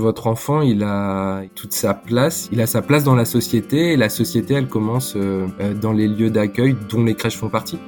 votre enfant, il a toute sa place, il a sa place dans la société et la société, elle commence euh, euh, dans les lieux d'accueil dont les crèches font partie.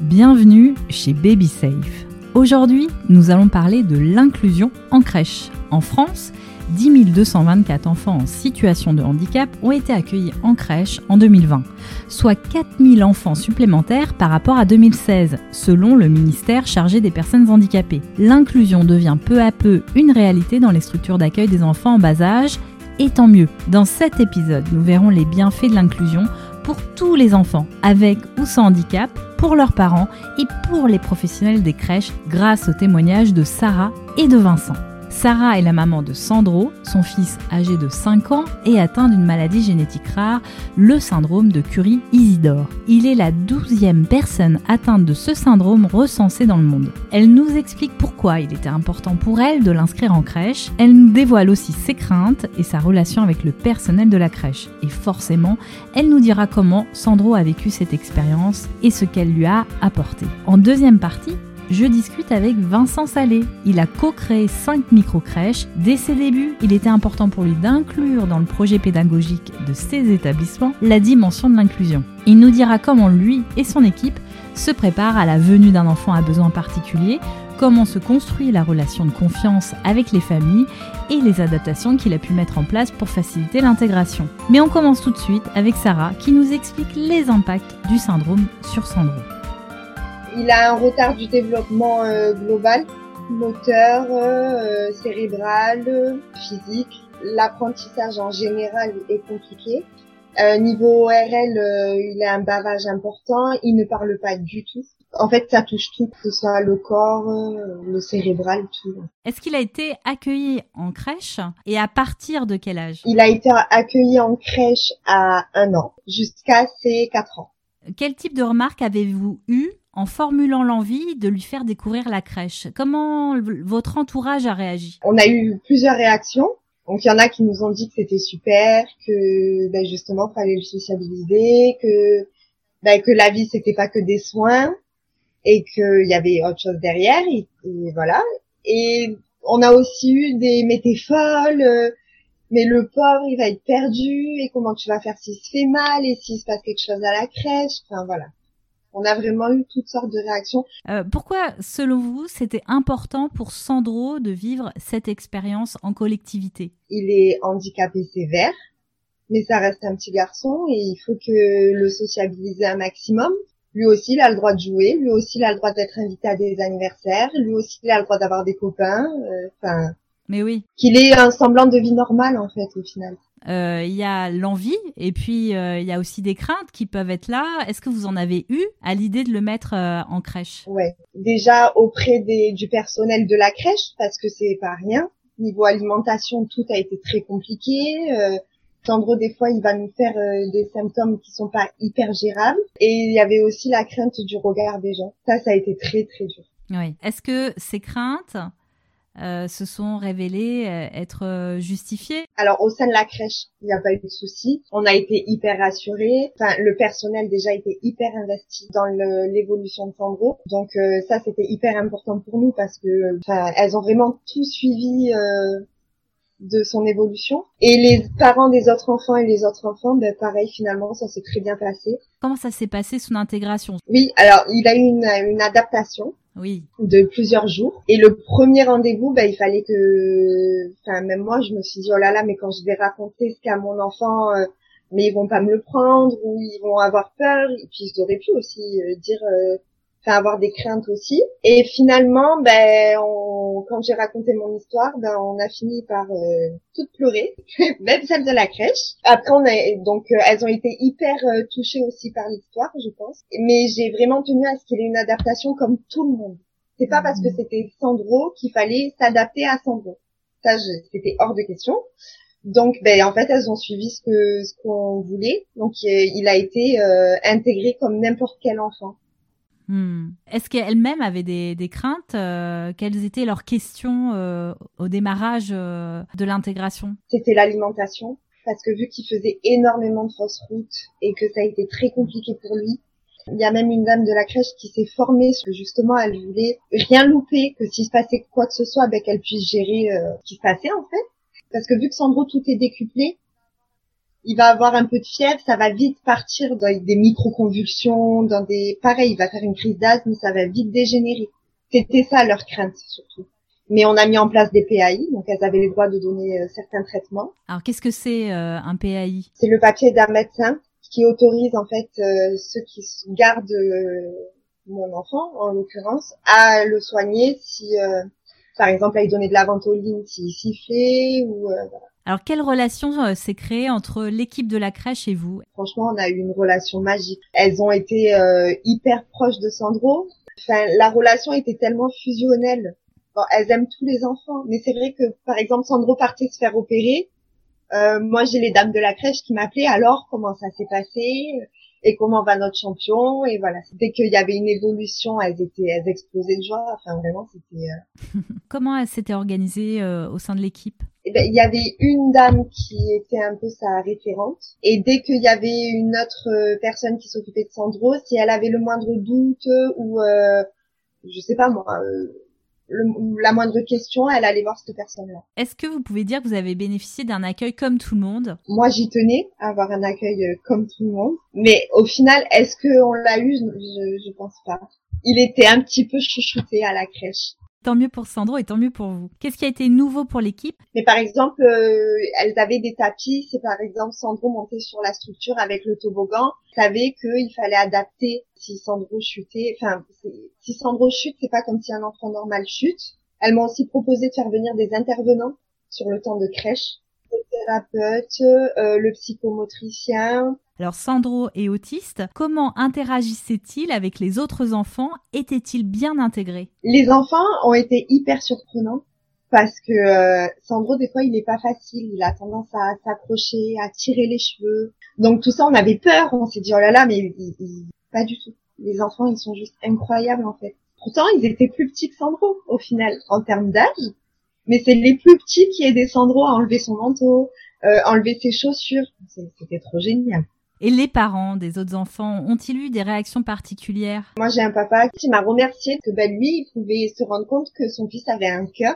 Bienvenue chez Baby Safe. Aujourd'hui, nous allons parler de l'inclusion en crèche. En France, 10 224 enfants en situation de handicap ont été accueillis en crèche en 2020, soit 4 000 enfants supplémentaires par rapport à 2016, selon le ministère chargé des personnes handicapées. L'inclusion devient peu à peu une réalité dans les structures d'accueil des enfants en bas âge, et tant mieux. Dans cet épisode, nous verrons les bienfaits de l'inclusion pour tous les enfants, avec ou sans handicap, pour leurs parents et pour les professionnels des crèches grâce au témoignage de Sarah et de Vincent. Sarah est la maman de Sandro, son fils âgé de 5 ans et atteint d'une maladie génétique rare, le syndrome de Curie-Isidore. Il est la douzième personne atteinte de ce syndrome recensée dans le monde. Elle nous explique pourquoi il était important pour elle de l'inscrire en crèche. Elle nous dévoile aussi ses craintes et sa relation avec le personnel de la crèche. Et forcément, elle nous dira comment Sandro a vécu cette expérience et ce qu'elle lui a apporté. En deuxième partie, je discute avec Vincent Salé. Il a co-créé 5 micro-crèches. Dès ses débuts, il était important pour lui d'inclure dans le projet pédagogique de ses établissements la dimension de l'inclusion. Il nous dira comment lui et son équipe se préparent à la venue d'un enfant à besoins particuliers, comment se construit la relation de confiance avec les familles et les adaptations qu'il a pu mettre en place pour faciliter l'intégration. Mais on commence tout de suite avec Sarah qui nous explique les impacts du syndrome sur Sandro. Il a un retard du développement euh, global, moteur, euh, cérébral, physique. L'apprentissage en général est compliqué. Euh, niveau ORL, il a un bavage important. Il ne parle pas du tout. En fait, ça touche tout, que ce soit le corps, le cérébral, tout. Est-ce qu'il a été accueilli en crèche et à partir de quel âge? Il a été accueilli en crèche à un an, jusqu'à ses quatre ans. Quel type de remarques avez-vous eu en formulant l'envie de lui faire découvrir la crèche. Comment votre entourage a réagi? On a eu plusieurs réactions. Donc il y en a qui nous ont dit que c'était super, que ben, justement fallait le sociabiliser, que ben, que la vie c'était pas que des soins et qu'il y avait autre chose derrière et, voilà. Et on a aussi eu des folles, mais le pauvre il va être perdu et comment tu vas faire s'il se fait mal et s'il se passe quelque chose à la crèche? Enfin voilà on a vraiment eu toutes sortes de réactions. Euh, pourquoi, selon vous, c'était important pour Sandro de vivre cette expérience en collectivité? Il est handicapé sévère, mais ça reste un petit garçon et il faut que le sociabiliser un maximum. Lui aussi, il a le droit de jouer. Lui aussi, il a le droit d'être invité à des anniversaires. Lui aussi, il a le droit d'avoir des copains. Euh, enfin. mais oui. Qu'il ait un semblant de vie normale, en fait, au final. Euh, il y a l'envie et puis euh, il y a aussi des craintes qui peuvent être là. Est-ce que vous en avez eu à l'idée de le mettre euh, en crèche? Ouais, déjà auprès des, du personnel de la crèche parce que c'est pas rien. Niveau alimentation, tout a été très compliqué. Sandro, des fois, il va nous faire des symptômes qui sont pas hyper gérables. Et il y avait aussi la crainte du regard des gens. Ça, ça a été très très dur. Oui. Est-ce que ces craintes, euh, se sont révélés euh, être euh, justifiés. Alors au sein de la crèche, il n'y a pas eu de souci. On a été hyper rassurés. Enfin, le personnel déjà était hyper investi dans l'évolution de Sandro. Donc ça, c'était hyper important pour nous parce que enfin, elles ont vraiment tout suivi de son évolution. Et les parents des autres enfants et les autres enfants, ben pareil, finalement, ça s'est très bien passé. Comment ça s'est passé son intégration Oui, alors il a eu une, une adaptation de plusieurs jours. Et le premier rendez-vous, bah, il fallait que, enfin, même moi, je me suis dit, oh là là, mais quand je vais raconter ce qu'a mon enfant, euh, mais ils vont pas me le prendre ou ils vont avoir peur. Et puis, j'aurais pu aussi euh, dire, euh, enfin, avoir des craintes aussi. Et finalement, ben, quand j'ai raconté mon histoire, ben, on a fini par toutes pleurer, même celle de la crèche. Après, on a, donc, elles ont été hyper touchées aussi par l'histoire, je pense. Mais j'ai vraiment tenu à ce qu'il y ait une adaptation comme tout le monde. C'est pas parce que c'était Sandro qu'il fallait s'adapter à Sandro. Ça, c'était hors de question. Donc, ben, en fait, elles ont suivi ce que ce qu'on voulait. Donc, il a été euh, intégré comme n'importe quel enfant. Hmm. Est-ce qu'elles-mêmes avaient des, des craintes euh, Quelles étaient leurs questions euh, au démarrage de l'intégration? C'était l'alimentation, parce que vu qu'il faisait énormément de fausses routes et que ça a été très compliqué pour lui, Il y a même une dame de la crèche qui s'est formée, parce que justement, elle voulait rien louper, que s'il se passait quoi que ce soit, ben, qu'elle puisse gérer euh, ce qui se passait en fait. Parce que vu que Sandro tout est décuplé, il va avoir un peu de fièvre, ça va vite partir dans des micro-convulsions, dans des... Pareil, il va faire une crise d'asthme, ça va vite dégénérer. C'était ça leur crainte surtout. Mais on a mis en place des PAI, donc elles avaient le droit de donner euh, certains traitements. Alors qu'est-ce que c'est euh, un PAI C'est le papier d'un médecin qui autorise en fait euh, ceux qui gardent mon enfant, en l'occurrence, à le soigner si, par exemple, à lui donner de la ventoline s'il sifflait ou voilà. Alors, quelle relation s'est créée entre l'équipe de la crèche et vous? Franchement, on a eu une relation magique. Elles ont été hyper proches de Sandro. Enfin, la relation était tellement fusionnelle elles aiment tous les enfants, mais c'est vrai que par exemple Sandro partait se faire opérer. Euh, moi, j'ai les dames de la crèche qui m'appelaient. Alors, comment ça s'est passé? Et comment va notre champion Et voilà, dès qu'il y avait une évolution, elles étaient, elles explosaient de joie. Enfin, vraiment, c'était. Euh, comment elle s'était organisée euh, au sein de l'équipe? Eh ben, il y avait une dame qui était un peu sa référente, et dès qu'il y avait une autre personne qui s'occupait de Sandro, si elle avait le moindre doute ou je sais pas moi la moindre question, elle allait voir cette personne-là. Est-ce que vous pouvez dire que vous avez bénéficié d'un accueil comme tout le monde? Moi, j'y tenais à avoir un accueil euh, comme tout le monde, mais au final, est-ce qu'on l'a eu? Je, je pense pas. Il était un petit peu chouchouté à la crèche. Tant mieux pour Sandro et tant mieux pour vous. Qu'est-ce qui a été nouveau pour l'équipe? Mais par exemple, euh, elles avaient des tapis. C'est par exemple Sandro montait sur la structure avec le toboggan. Savait qu'il fallait adapter si Sandro chutait. Enfin, si Sandro chute, c'est pas comme si un enfant normal chute. Elles m'ont aussi proposé de faire venir des intervenants sur le temps de crèche thérapeute, euh, le psychomotricien. Alors Sandro est autiste, comment interagissait-il avec les autres enfants? Était-il bien intégré? Les enfants ont été hyper surprenants parce que euh, Sandro des fois il est pas facile, il a tendance à s'accrocher, à tirer les cheveux. Donc tout ça on avait peur, on s'est dit oh là là mais pas du tout. Les enfants ils sont juste incroyables en fait. Pourtant ils étaient plus petits que Sandro au final en termes d'âge, mais c'est les plus petits qui aidaient Sandro à enlever son manteau, euh, enlever ses chaussures. C'était trop génial. Et les parents des autres enfants ont-ils eu des réactions particulières? Moi, j'ai un papa qui m'a remercié que ben, lui, il pouvait se rendre compte que son fils avait un cœur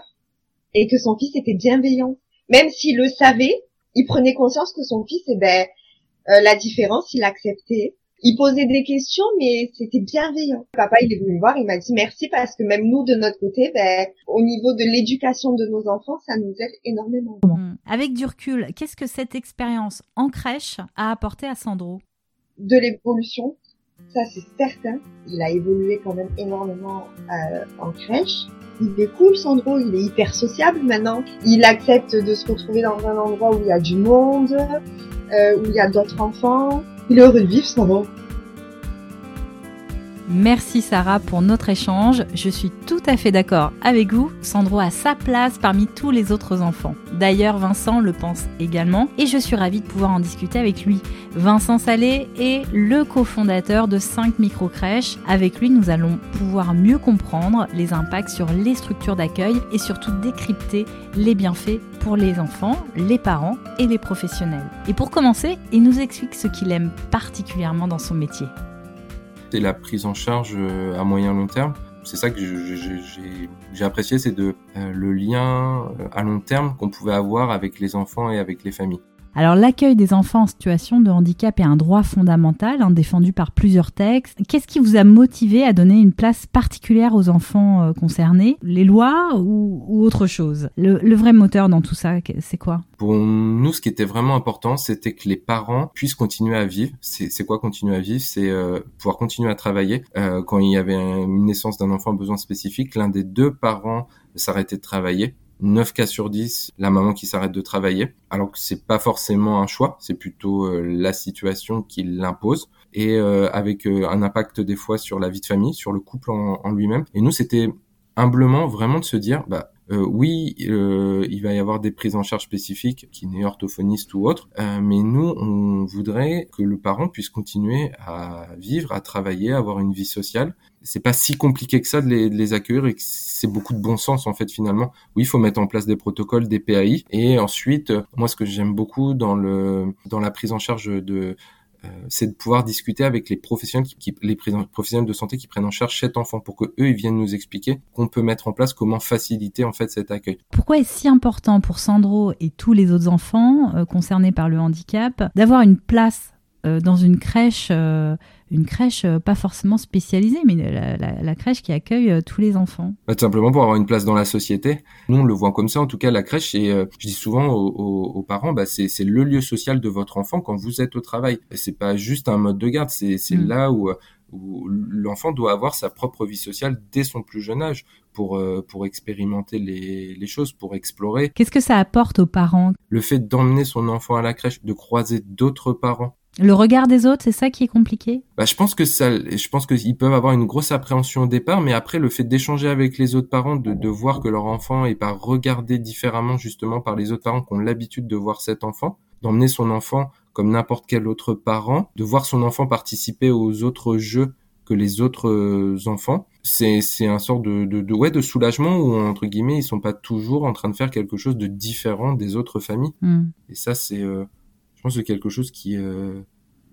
et que son fils était bienveillant. Même s'il le savait, il prenait conscience que son fils, eh ben, euh, la différence, il l'acceptait il posait des questions, mais c'était bienveillant. Papa, il est venu me voir, il m'a dit merci parce que même nous, de notre côté, ben, au niveau de l'éducation de nos enfants, ça nous aide énormément. Mmh. Avec du recul, qu'est-ce que cette expérience en crèche a apporté à Sandro? De l'évolution, ça c'est certain. Il a évolué quand même énormément euh, en crèche. Il est cool, Sandro, il est hyper sociable maintenant. Il accepte de se retrouver dans un endroit où il y a du monde, euh, où il y a d'autres enfants. Il est heureux de vivre, Sandro. Merci Sarah pour notre échange. Je suis tout à fait d'accord avec vous. Sandro a sa place parmi tous les autres enfants. D'ailleurs, Vincent le pense également et je suis ravie de pouvoir en discuter avec lui. Vincent Salé est le cofondateur de 5 micro-crèches. Avec lui, nous allons pouvoir mieux comprendre les impacts sur les structures d'accueil et surtout décrypter les bienfaits pour les enfants, les parents et les professionnels. Et pour commencer, il nous explique ce qu'il aime particulièrement dans son métier c'est la prise en charge euh, à moyen long terme. C'est ça que j'ai apprécié, c'est de euh, le lien euh, à long terme qu'on pouvait avoir avec les enfants et avec les familles. Alors l'accueil des enfants en situation de handicap est un droit fondamental, hein, défendu par plusieurs textes. Qu'est-ce qui vous a motivé à donner une place particulière aux enfants euh, concernés? Les lois ou, autre chose? Le, vrai moteur dans tout ça, c'est quoi? Pour nous, ce qui était vraiment important, c'était que les parents puissent continuer à vivre. C'est quoi continuer à vivre? C'est euh, pouvoir continuer à travailler. Euh, quand il y avait une naissance d'un enfant à besoin spécifique, l'un des deux parents s'arrêtait de travailler 9 cas sur 10, la maman qui s'arrête de travailler, alors que c'est pas forcément un choix, c'est plutôt euh, la situation qui l'impose et euh, avec euh, un impact des fois sur la vie de famille, sur le couple en, lui-même. Et nous, c'était humblement vraiment de se dire, bah euh, oui, il va y avoir des prises en charge spécifiques, qui n'est orthophoniste ou autre, mais nous, on voudrait que le parent puisse continuer à vivre, à travailler, à avoir une vie sociale. C'est pas si compliqué que ça de les, accueillir et c'est beaucoup de bon sens en fait finalement. Oui, il faut mettre en place des protocoles, des PAI, et ensuite, moi, ce que j'aime beaucoup dans le dans la prise en charge de c'est de pouvoir discuter avec les professionnels qui, les professionnels de santé qui prennent en charge cet enfant pour que eux ils viennent nous expliquer qu'on peut mettre en place comment faciliter en fait cet accueil. Pourquoi est-ce si important pour Sandro et tous les autres enfants concernés par le handicap d'avoir une place dans une crèche une crèche euh, pas forcément spécialisée, mais la, crèche qui accueille euh, tous les enfants. Bah, tout simplement pour avoir une place dans la société. Nous, on le voit comme ça. En tout cas, la crèche, et euh, je dis souvent aux, parents, bah, c'est le lieu social de votre enfant quand vous êtes au travail. C'est pas juste un mode de garde, c'est mm. là où où l'enfant doit avoir sa propre vie sociale dès son plus jeune âge pour pour expérimenter les, les choses, pour explorer. Qu'est-ce que ça apporte aux parents? Le fait d'emmener son enfant à la crèche, de croiser d'autres parents, le regard des autres, c'est ça qui est compliqué? Bah, Je pense que ça, je pense qu'ils peuvent avoir une grosse appréhension au départ, mais après le fait d'échanger avec les autres parents, de, de voir que leur enfant est pas regardé différemment justement par les autres parents qui ont l'habitude de voir cet enfant, d'emmener son enfant comme n'importe quel autre parent, de voir son enfant participer aux autres jeux que les autres euh, enfants, c'est c'est un sort de, de, de ouais de soulagement où entre guillemets ils sont pas toujours en train de faire quelque chose de différent des autres familles. Hmm. Et ça c'est euh, je pense que c'est quelque chose qui euh,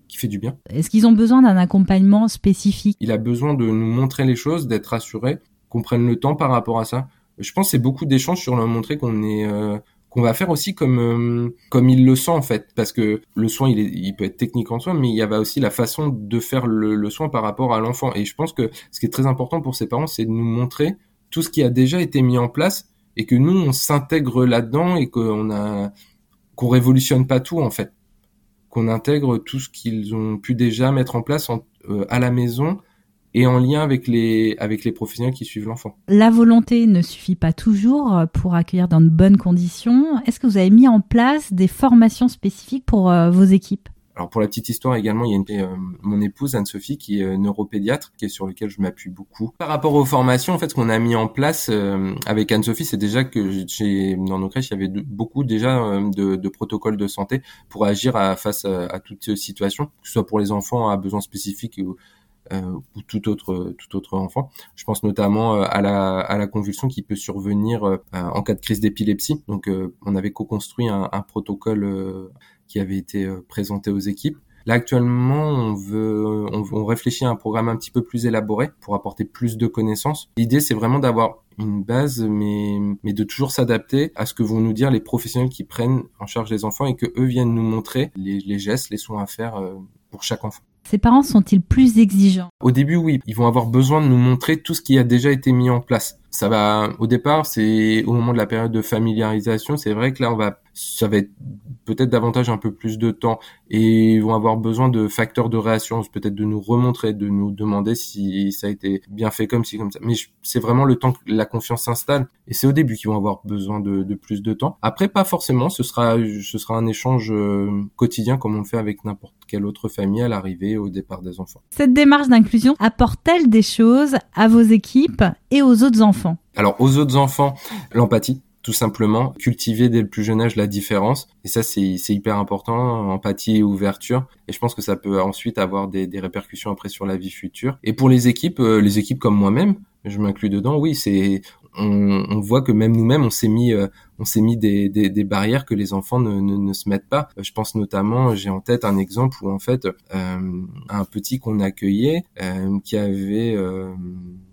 qui fait du bien. Est-ce qu'ils ont besoin d'un accompagnement spécifique? Il a besoin de nous montrer les choses, d'être rassuré, qu'on prenne le temps par rapport à ça. Je pense que c'est beaucoup d'échanges sur leur montrer qu'on est euh, qu'on va faire aussi comme euh, comme il le sent en fait parce que le soin il, est, il peut être technique en soi mais il y avait aussi la façon de faire le, le soin par rapport à l'enfant et je pense que ce qui est très important pour ses parents c'est de nous montrer tout ce qui a déjà été mis en place et que nous on s'intègre là-dedans et qu'on a qu'on révolutionne pas tout en fait qu'on intègre tout ce qu'ils ont pu déjà mettre en place euh, à la maison et en lien avec les, avec les professionnels qui suivent l'enfant. La volonté ne suffit pas toujours pour accueillir dans de bonnes conditions. Est-ce que vous avez mis en place des formations spécifiques pour euh, vos équipes? Alors pour la petite histoire également, il y a une, euh, mon épouse Anne-Sophie qui est euh, neuropédiatre, qui est sur lequel je m'appuie beaucoup. Par rapport aux formations, en fait, ce qu'on a mis en place euh, avec Anne-Sophie, c'est déjà que j'ai dans nos crèches, il y avait beaucoup déjà de, de, protocoles de santé pour agir à, face à, toute situation, que ce soit pour les enfants à besoins spécifiques ou, ou tout autre tout autre enfant. Je pense notamment à la à la convulsion qui peut survenir en cas de crise d'épilepsie. Donc on avait co-construit un, un protocole qui avait été euh, présenté aux équipes. Là actuellement, on veut, on, réfléchit à un programme un petit peu plus élaboré pour apporter plus de connaissances. L'idée, c'est vraiment d'avoir une base, mais, mais de toujours s'adapter à ce que vont nous dire les professionnels qui prennent en charge les enfants et que eux viennent nous montrer les, les gestes, les soins à faire euh, pour chaque enfant. Ces parents sont-ils plus exigeants? Au début, oui. Ils vont avoir besoin de nous montrer tout ce qui a déjà été mis en place. Ça va, au départ, c'est au moment de la période de familiarisation, c'est vrai que là, on va, ça va être peut-être davantage un peu plus de temps et ils vont avoir besoin de facteurs de réassurance, peut-être de nous remontrer, de nous demander si ça a été bien fait comme ci, comme ça. Mais c'est vraiment le temps que la confiance s'installe et c'est au début qu'ils vont avoir besoin de, de, plus de temps. Après, pas forcément, ce sera, ce sera un échange euh, quotidien comme on le fait avec n'importe quelle autre famille à l'arrivée, au départ des enfants. Cette démarche d'inclusion apporte-t-elle des choses à vos équipes et aux autres enfants? Alors, aux autres enfants, l'empathie tout simplement cultiver dès le plus jeune âge la différence. Et ça c'est hyper important empathie et ouverture. Et je pense que ça peut ensuite avoir des, des répercussions après sur la vie future. Et pour les équipes euh, les équipes comme moi-même je m'inclus dedans oui c'est on, on, voit que même nous-mêmes on s'est mis euh, on s'est mis des, des, des, barrières que les enfants ne, ne, se mettent pas. Euh, je pense notamment j'ai en tête un exemple où en fait un petit qu'on accueillait qui avait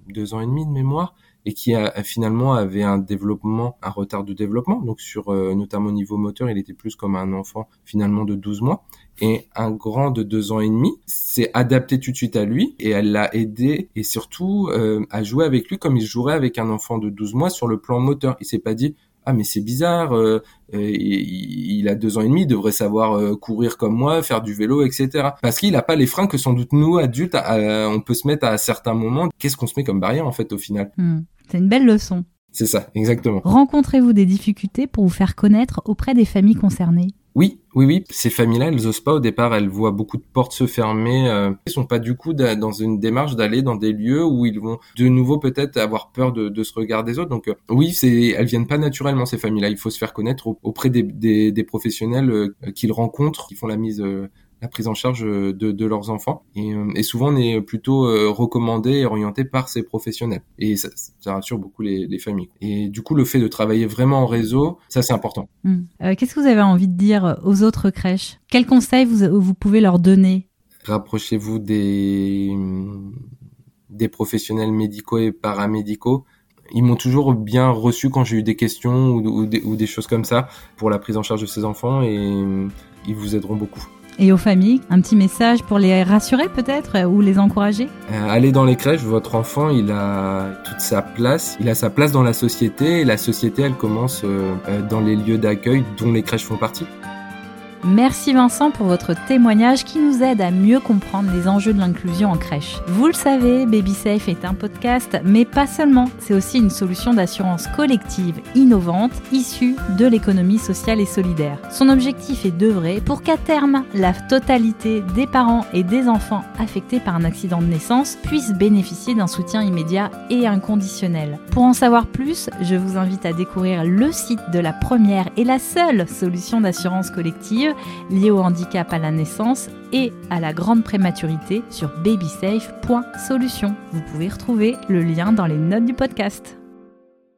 deux ans et demi de mémoire et qui a, finalement avait un développement, un retard de développement. Donc sur euh, notamment au niveau moteur, il était plus comme un enfant finalement de 12 mois. Et un grand de deux ans et demi s'est adapté tout de suite à lui et elle l'a aidé et surtout euh, à jouer avec lui comme il jouerait avec un enfant de 12 mois sur le plan moteur. Il s'est pas dit ah mais c'est bizarre, euh, il, a deux ans et demi, il devrait savoir courir comme moi, faire du vélo, etc. Parce qu'il n'a pas les freins que sans doute nous adultes, on peut se mettre à certains moments. Qu'est-ce qu'on se met comme barrière en fait au final? Hmm. C'est une belle leçon. C'est ça, exactement. Rencontrez-vous des difficultés pour vous faire connaître auprès des familles concernées oui, oui, oui. Ces familles-là, elles osent pas au départ. Elles voient beaucoup de portes se fermer. Euh, ils sont pas du coup dans une démarche d'aller dans des lieux où ils vont de nouveau peut-être avoir peur de, se regarder des autres. Donc euh, oui, c'est, elles viennent pas naturellement ces familles-là. Il faut se faire connaître auprès des, professionnels euh, qu'ils rencontrent, qui font la mise la prise en charge de, de leurs enfants. Et, euh, et, souvent, on est plutôt euh, recommandé et orienté par ces professionnels. Et ça, ça rassure beaucoup les, les, familles. Et du coup, le fait de travailler vraiment en réseau, ça c'est important. Hmm. Euh, Qu'est-ce que vous avez envie de dire aux autres crèches? Quels conseils vous, vous pouvez leur donner? Rapprochez-vous des des professionnels médicaux et paramédicaux. Ils m'ont toujours bien reçu quand j'ai eu des questions ou, des, choses comme ça pour la prise en charge de ces enfants et ils vous aideront beaucoup. Et aux familles, un petit message pour les rassurer peut-être ou les encourager euh, Allez dans les crèches, votre enfant il a toute sa place, il a sa place dans la société et la société elle commence euh, euh, dans les lieux d'accueil dont les crèches font partie. Merci Vincent pour votre témoignage qui nous aide à mieux comprendre les enjeux de l'inclusion en crèche. Vous le savez, BabySafe est un podcast, mais pas seulement. C'est aussi une solution d'assurance collective innovante issue de l'économie sociale et solidaire. Son objectif est d'œuvrer pour qu'à terme, la totalité des parents et des enfants affectés par un accident de naissance puissent bénéficier d'un soutien immédiat et inconditionnel. Pour en savoir plus, je vous invite à découvrir le site de la première et la seule solution d'assurance collective liées au handicap à la naissance et à la grande prématurité sur babysafe.solution. Vous pouvez retrouver le lien dans les notes du podcast.